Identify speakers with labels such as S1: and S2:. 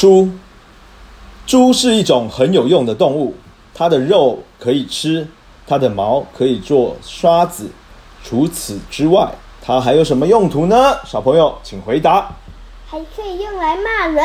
S1: 猪。猪是一种很有用的动物它的肉可以吃它的毛可以做刷子。除此之外它还有什么用途呢？小朋友请回答。
S2: 还可以用来骂人。